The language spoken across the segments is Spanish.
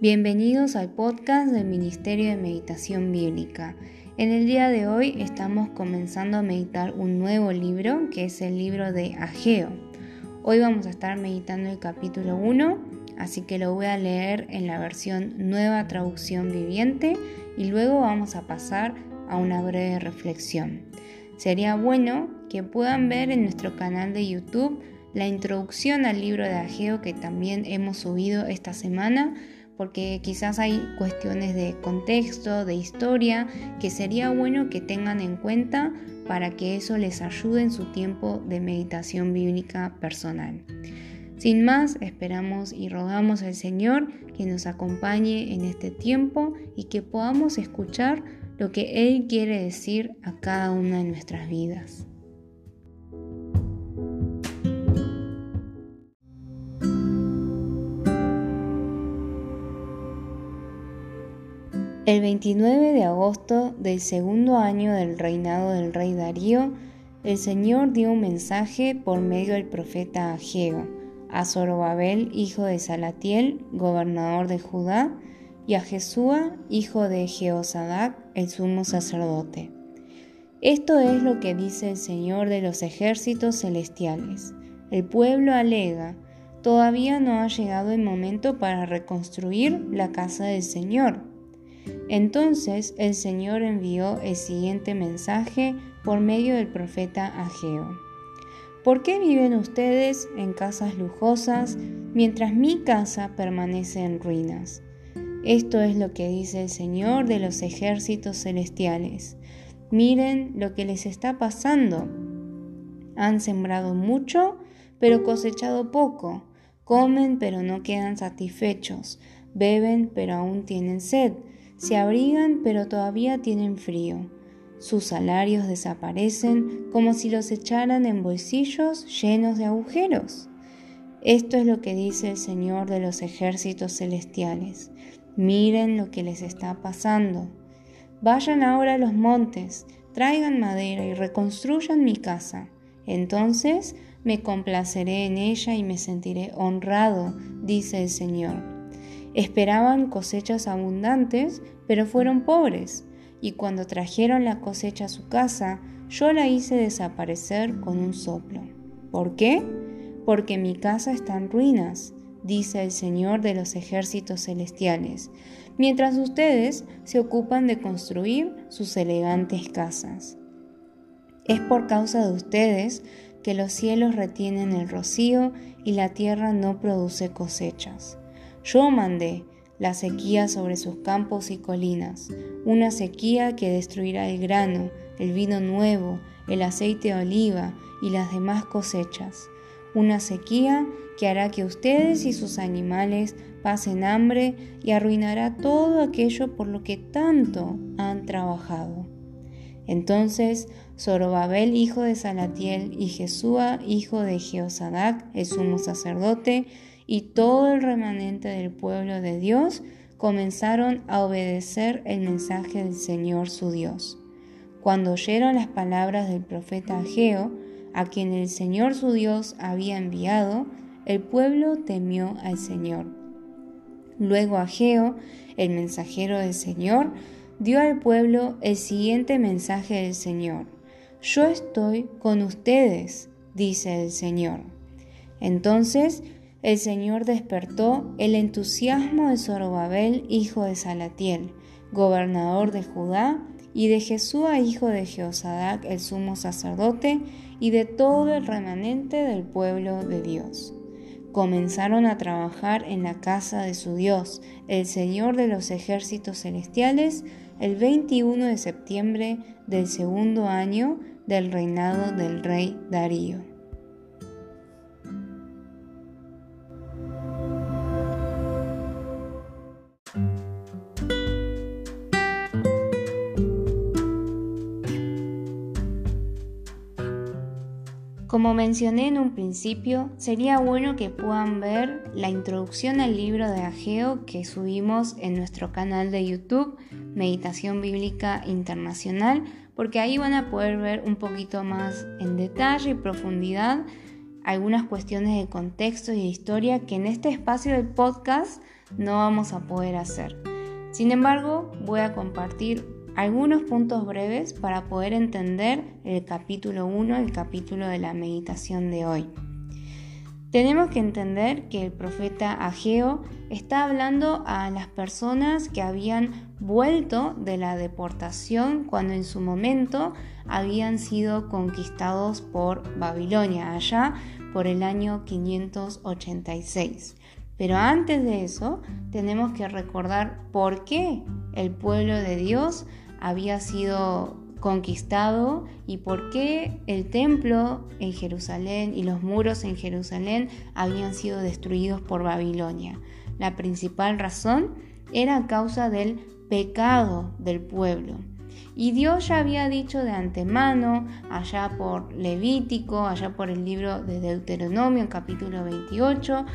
Bienvenidos al podcast del Ministerio de Meditación Bíblica. En el día de hoy estamos comenzando a meditar un nuevo libro que es el libro de Ageo. Hoy vamos a estar meditando el capítulo 1, así que lo voy a leer en la versión nueva traducción viviente y luego vamos a pasar a una breve reflexión. Sería bueno que puedan ver en nuestro canal de YouTube la introducción al libro de Ageo que también hemos subido esta semana porque quizás hay cuestiones de contexto, de historia, que sería bueno que tengan en cuenta para que eso les ayude en su tiempo de meditación bíblica personal. Sin más, esperamos y rogamos al Señor que nos acompañe en este tiempo y que podamos escuchar lo que Él quiere decir a cada una de nuestras vidas. El 29 de agosto del segundo año del reinado del rey Darío, el Señor dio un mensaje por medio del profeta Ageo a Zorobabel, hijo de Salatiel, gobernador de Judá, y a Jesúa, hijo de Jeosadac, el sumo sacerdote. Esto es lo que dice el Señor de los ejércitos celestiales. El pueblo alega, todavía no ha llegado el momento para reconstruir la casa del Señor entonces el Señor envió el siguiente mensaje por medio del profeta Ageo. ¿Por qué viven ustedes en casas lujosas mientras mi casa permanece en ruinas? Esto es lo que dice el Señor de los ejércitos celestiales. Miren lo que les está pasando. Han sembrado mucho, pero cosechado poco. Comen, pero no quedan satisfechos. Beben, pero aún tienen sed se abrigan pero todavía tienen frío. Sus salarios desaparecen como si los echaran en bolsillos llenos de agujeros. Esto es lo que dice el Señor de los ejércitos celestiales. Miren lo que les está pasando. Vayan ahora a los montes, traigan madera y reconstruyan mi casa. Entonces me complaceré en ella y me sentiré honrado, dice el Señor. Esperaban cosechas abundantes, pero fueron pobres, y cuando trajeron la cosecha a su casa, yo la hice desaparecer con un soplo. ¿Por qué? Porque mi casa está en ruinas, dice el Señor de los ejércitos celestiales, mientras ustedes se ocupan de construir sus elegantes casas. Es por causa de ustedes que los cielos retienen el rocío y la tierra no produce cosechas. Yo mandé la sequía sobre sus campos y colinas, una sequía que destruirá el grano, el vino nuevo, el aceite de oliva y las demás cosechas, una sequía que hará que ustedes y sus animales pasen hambre y arruinará todo aquello por lo que tanto han trabajado. Entonces Zorobabel, hijo de Salatiel, y Jesúa, hijo de Jeosadac, el sumo sacerdote, y todo el remanente del pueblo de Dios comenzaron a obedecer el mensaje del Señor su Dios. Cuando oyeron las palabras del profeta Ageo, a quien el Señor su Dios había enviado, el pueblo temió al Señor. Luego Ageo, el mensajero del Señor, dio al pueblo el siguiente mensaje del Señor. Yo estoy con ustedes, dice el Señor. Entonces el Señor despertó el entusiasmo de Zorobabel, hijo de Salatiel, gobernador de Judá, y de Jesúa, hijo de Jeosadac, el sumo sacerdote, y de todo el remanente del pueblo de Dios. Comenzaron a trabajar en la casa de su Dios, el Señor de los ejércitos celestiales, el 21 de septiembre del segundo año del reinado del rey Darío. Como mencioné en un principio, sería bueno que puedan ver la introducción al libro de Ageo que subimos en nuestro canal de YouTube, Meditación Bíblica Internacional, porque ahí van a poder ver un poquito más en detalle y profundidad algunas cuestiones de contexto y de historia que en este espacio del podcast no vamos a poder hacer. Sin embargo, voy a compartir algunos puntos breves para poder entender el capítulo 1, el capítulo de la meditación de hoy. Tenemos que entender que el profeta Ageo está hablando a las personas que habían vuelto de la deportación cuando en su momento habían sido conquistados por Babilonia, allá por el año 586. Pero antes de eso, tenemos que recordar por qué el pueblo de Dios había sido conquistado y por qué el templo en Jerusalén y los muros en Jerusalén habían sido destruidos por Babilonia. La principal razón era a causa del pecado del pueblo. Y Dios ya había dicho de antemano, allá por Levítico, allá por el libro de Deuteronomio, capítulo 28,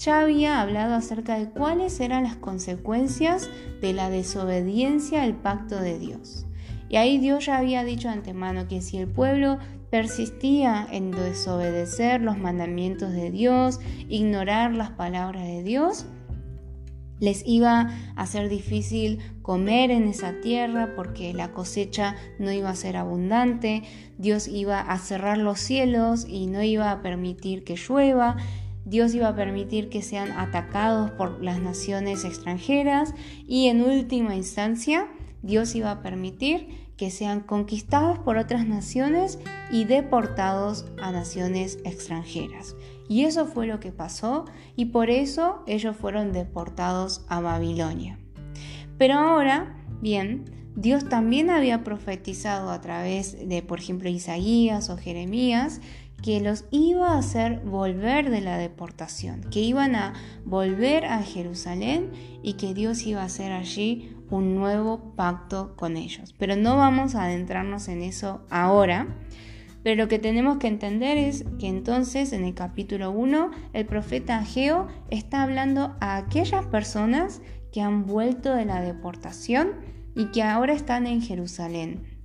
ya había hablado acerca de cuáles eran las consecuencias de la desobediencia al pacto de Dios. Y ahí Dios ya había dicho de antemano que si el pueblo persistía en desobedecer los mandamientos de Dios, ignorar las palabras de Dios, les iba a ser difícil comer en esa tierra porque la cosecha no iba a ser abundante, Dios iba a cerrar los cielos y no iba a permitir que llueva, Dios iba a permitir que sean atacados por las naciones extranjeras y en última instancia Dios iba a permitir que sean conquistados por otras naciones y deportados a naciones extranjeras. Y eso fue lo que pasó y por eso ellos fueron deportados a Babilonia. Pero ahora, bien, Dios también había profetizado a través de, por ejemplo, Isaías o Jeremías, que los iba a hacer volver de la deportación, que iban a volver a Jerusalén y que Dios iba a hacer allí un nuevo pacto con ellos. Pero no vamos a adentrarnos en eso ahora. Pero lo que tenemos que entender es que entonces en el capítulo 1 el profeta Ageo está hablando a aquellas personas que han vuelto de la deportación y que ahora están en Jerusalén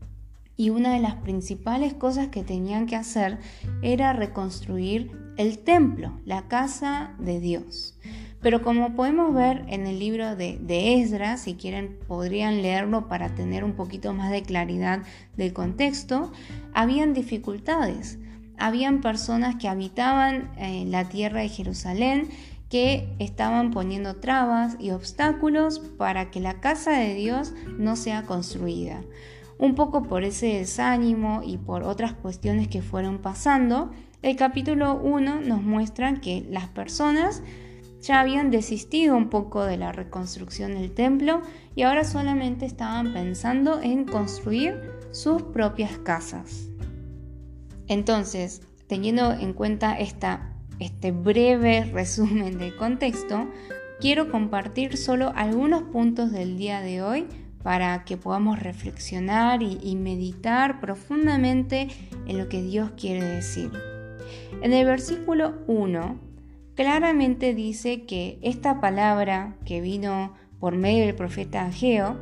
y una de las principales cosas que tenían que hacer era reconstruir el templo, la casa de Dios. Pero como podemos ver en el libro de, Esdras, si quieren podrían leerlo para tener un poquito más de claridad del contexto, habían dificultades. Habían personas que habitaban en la tierra de Jerusalén que estaban poniendo trabas y obstáculos para que la casa de Dios no sea construida. Un poco por ese desánimo y por otras cuestiones que fueron pasando, el capítulo 1 nos muestra que las personas ya habían desistido un poco de la reconstrucción del templo y ahora solamente estaban pensando en construir sus propias casas. Entonces, teniendo en cuenta este breve resumen del contexto, quiero compartir solo algunos puntos del día de hoy para que podamos reflexionar y, meditar profundamente en lo que Dios quiere decir. En el versículo 1 claramente dice que esta palabra que vino por medio del profeta Ageo,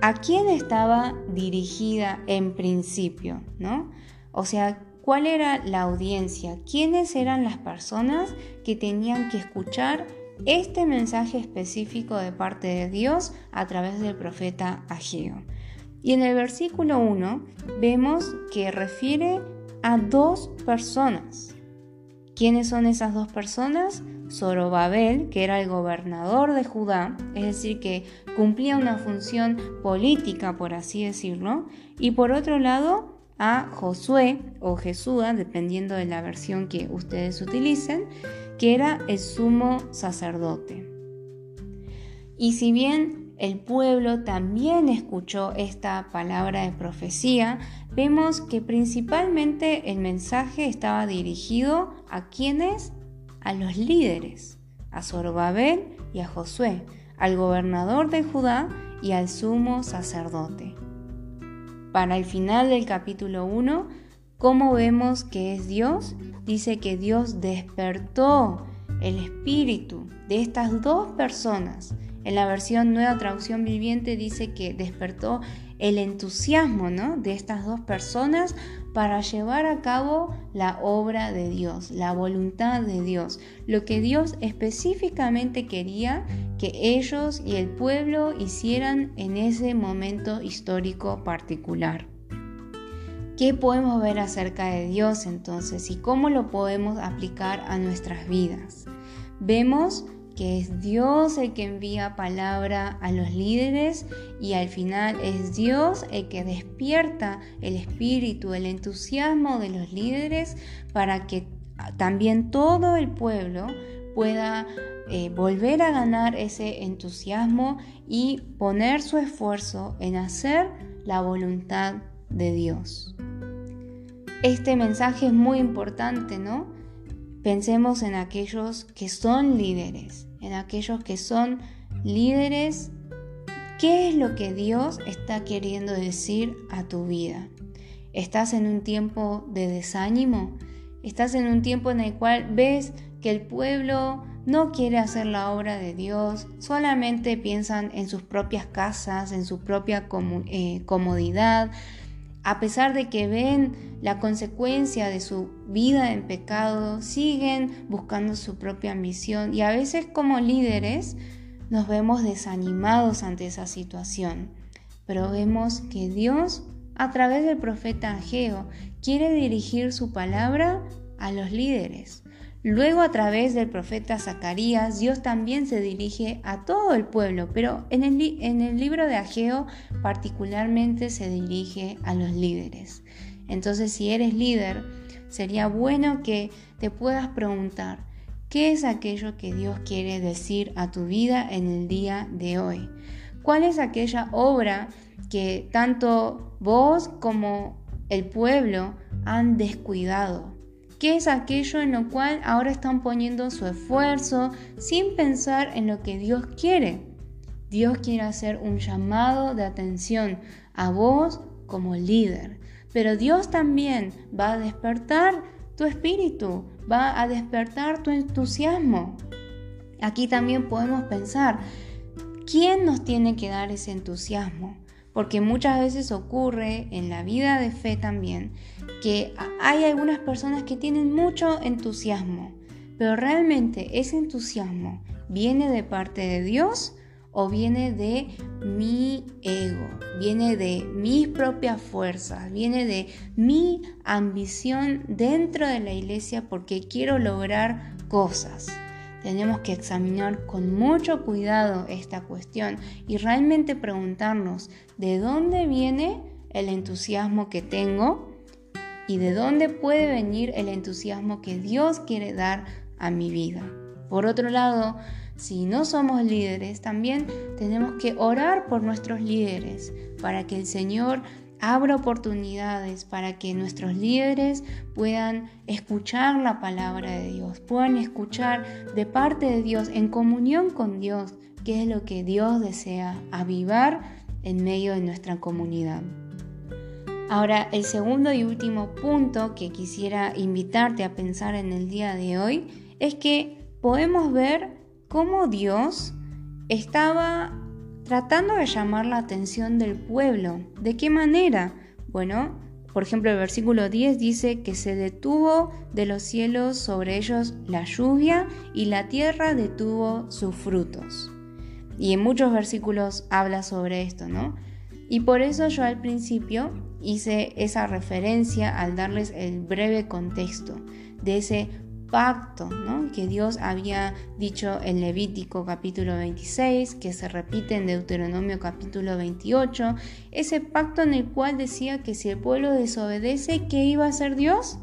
¿a quién estaba dirigida en principio? ¿no? O sea, ¿cuál era la audiencia? ¿Quiénes eran las personas que tenían que escuchar este mensaje específico de parte de Dios a través del profeta Ageo. Y en el versículo 1 vemos que refiere a dos personas. ¿Quiénes son esas dos personas? Zorobabel, que era el gobernador de Judá, es decir, que cumplía una función política, por así decirlo, y por otro lado a Josué o Jesúa, dependiendo de la versión que ustedes utilicen, que era el sumo sacerdote. Y si bien el pueblo también escuchó esta palabra de profecía, vemos que principalmente el mensaje estaba dirigido a quienes, a los líderes, a Zorobabel y a Josué, al gobernador de Judá y al sumo sacerdote. Para el final del capítulo 1, ¿cómo vemos que es Dios? Dice que Dios despertó el espíritu de estas dos personas. En la versión Nueva Traducción Viviente dice que despertó el entusiasmo de estas dos personas para llevar a cabo la obra de Dios, la voluntad de Dios, lo que Dios específicamente quería que ellos y el pueblo hicieran en ese momento histórico particular. ¿Qué podemos ver acerca de Dios entonces y cómo lo podemos aplicar a nuestras vidas? Vemos que es Dios el que envía palabra a los líderes y al final es Dios el que despierta el espíritu, el entusiasmo de los líderes para que también todo el pueblo pueda eh, volver a ganar ese entusiasmo y poner su esfuerzo en hacer la voluntad de Dios. Este mensaje es muy importante, ¿no? Pensemos en aquellos que son líderes, en aquellos que son líderes. ¿Qué es lo que Dios está queriendo decir a tu vida? ¿Estás en un tiempo de desánimo? ¿Estás en un tiempo en el cual ves que el pueblo no quiere hacer la obra de Dios, solamente piensan en sus propias casas, en su propia eh, comodidad, a pesar de que ven la consecuencia de su vida en pecado, siguen buscando su propia ambición y a veces como líderes nos vemos desanimados ante esa situación. Pero vemos que Dios, a través del profeta Ageo, quiere dirigir su palabra a los líderes. Luego a través del profeta Zacarías, Dios también se dirige a todo el pueblo, pero en el, en el libro de Ageo particularmente se dirige a los líderes. Entonces si eres líder, sería bueno que te puedas preguntar, ¿qué es aquello que Dios quiere decir a tu vida en el día de hoy? ¿Cuál es aquella obra que tanto vos como el pueblo han descuidado? ¿Qué es aquello en lo cual ahora están poniendo su esfuerzo sin pensar en lo que Dios quiere? Dios quiere hacer un llamado de atención a vos como líder, pero Dios también va a despertar tu espíritu, va a despertar tu entusiasmo. Aquí también podemos pensar, ¿quién nos tiene que dar ese entusiasmo? porque muchas veces ocurre en la vida de fe también que hay algunas personas que tienen mucho entusiasmo, pero realmente ese entusiasmo viene de parte de Dios o viene de mi ego, viene de mis propias fuerzas, viene de mi ambición dentro de la iglesia porque quiero lograr cosas. Tenemos que examinar con mucho cuidado esta cuestión y realmente preguntarnos de dónde viene el entusiasmo que tengo y de dónde puede venir el entusiasmo que Dios quiere dar a mi vida. Por otro lado, si no somos líderes, también tenemos que orar por nuestros líderes para que el Señor abra oportunidades para que nuestros líderes puedan escuchar la palabra de Dios, puedan escuchar de parte de Dios, en comunión con Dios, qué es lo que Dios desea avivar en medio de nuestra comunidad. Ahora, el segundo y último punto que quisiera invitarte a pensar en el día de hoy es que podemos ver cómo Dios estaba tratando de llamar la atención del pueblo. ¿De qué manera? Bueno, por ejemplo, el versículo 10 dice que se detuvo de los cielos sobre ellos la lluvia y la tierra detuvo sus frutos. Y en muchos versículos habla sobre esto, ¿no? Y por eso yo al principio hice esa referencia al darles el breve contexto de ese pacto ¿no? que Dios había dicho en Levítico capítulo 26, que se repite en Deuteronomio capítulo 28, ese pacto en el cual decía que si el pueblo desobedece, ¿qué iba a hacer Dios?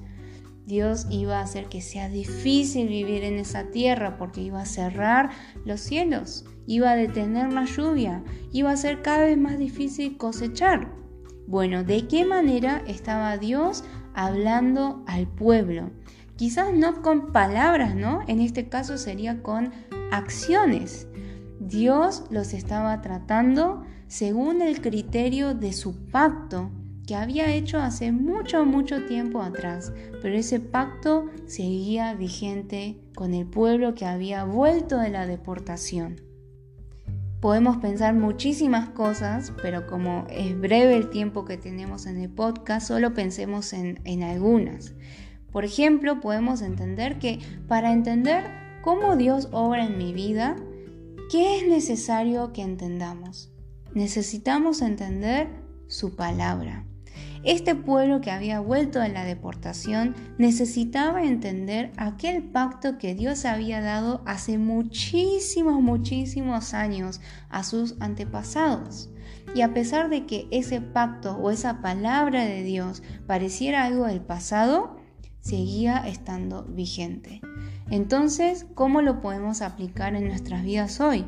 Dios iba a hacer que sea difícil vivir en esa tierra porque iba a cerrar los cielos, iba a detener la lluvia, iba a ser cada vez más difícil cosechar. Bueno, ¿de qué manera estaba Dios hablando al pueblo? Quizás no con palabras, ¿no? En este caso sería con acciones. Dios los estaba tratando según el criterio de su pacto que había hecho hace mucho, mucho tiempo atrás, pero ese pacto seguía vigente con el pueblo que había vuelto de la deportación. Podemos pensar muchísimas cosas, pero como es breve el tiempo que tenemos en el podcast, solo pensemos en, en algunas. Por ejemplo, podemos entender que para entender cómo Dios obra en mi vida, ¿qué es necesario que entendamos? Necesitamos entender su palabra. Este pueblo que había vuelto de la deportación necesitaba entender aquel pacto que Dios había dado hace muchísimos, muchísimos años a sus antepasados. Y a pesar de que ese pacto o esa palabra de Dios pareciera algo del pasado, seguía estando vigente. Entonces, ¿cómo lo podemos aplicar en nuestras vidas hoy?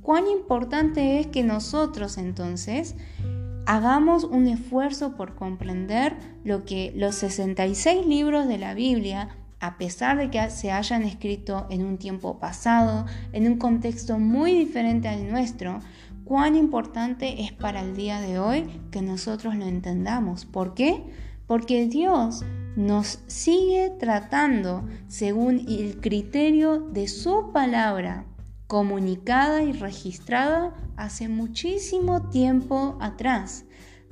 ¿Cuán importante es que nosotros entonces hagamos un esfuerzo por comprender lo que los 66 libros de la Biblia, a pesar de que se hayan escrito en un tiempo pasado, en un contexto muy diferente al nuestro, cuán importante es para el día de hoy que nosotros lo entendamos. ¿Por qué? Porque Dios nos sigue tratando según el criterio de su palabra comunicada y registrada hace muchísimo tiempo atrás,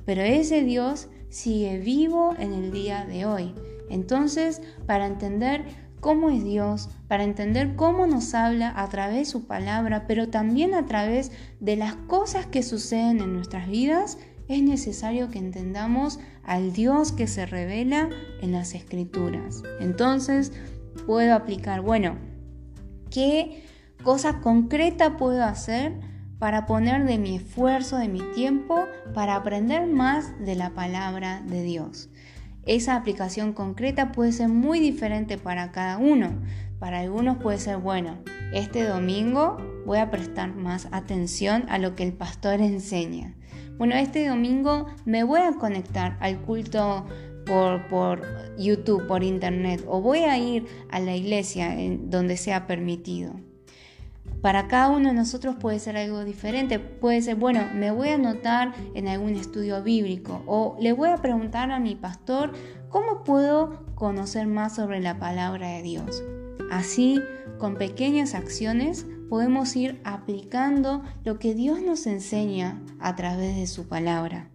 pero ese Dios sigue vivo en el día de hoy. Entonces, para entender cómo es Dios, para entender cómo nos habla a través de su palabra, pero también a través de las cosas que suceden en nuestras vidas, es necesario que entendamos al Dios que se revela en las escrituras. Entonces, puedo aplicar, bueno, ¿qué cosa concreta puedo hacer para poner de mi esfuerzo, de mi tiempo, para aprender más de la palabra de Dios? Esa aplicación concreta puede ser muy diferente para cada uno. Para algunos puede ser, bueno, este domingo voy a prestar más atención a lo que el pastor enseña. Bueno, este domingo me voy a conectar al culto por, YouTube, por internet, o voy a ir a la iglesia en donde sea permitido. Para cada uno de nosotros puede ser algo diferente. Puede ser, bueno, me voy a anotar en algún estudio bíblico o le voy a preguntar a mi pastor cómo puedo conocer más sobre la palabra de Dios. Así, con pequeñas acciones, podemos ir aplicando lo que Dios nos enseña a través de su palabra.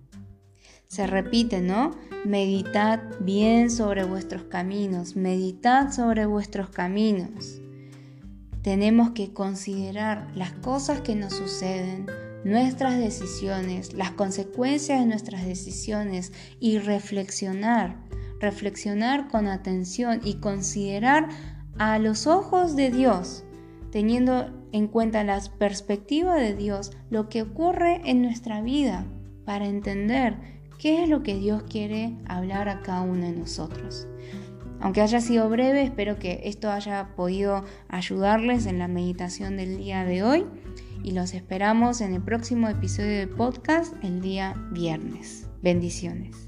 Se repite, ¿no? Meditad bien sobre vuestros caminos, meditad sobre vuestros caminos. Tenemos que considerar las cosas que nos suceden, nuestras decisiones, las consecuencias de nuestras decisiones y reflexionar, reflexionar con atención y considerar a los ojos de Dios, teniendo en cuenta las perspectivas de Dios, lo que ocurre en nuestra vida, para entender qué es lo que Dios quiere hablar a cada uno de nosotros. Aunque haya sido breve, espero que esto haya podido ayudarles en la meditación del día de hoy y los esperamos en el próximo episodio de podcast el día viernes. Bendiciones.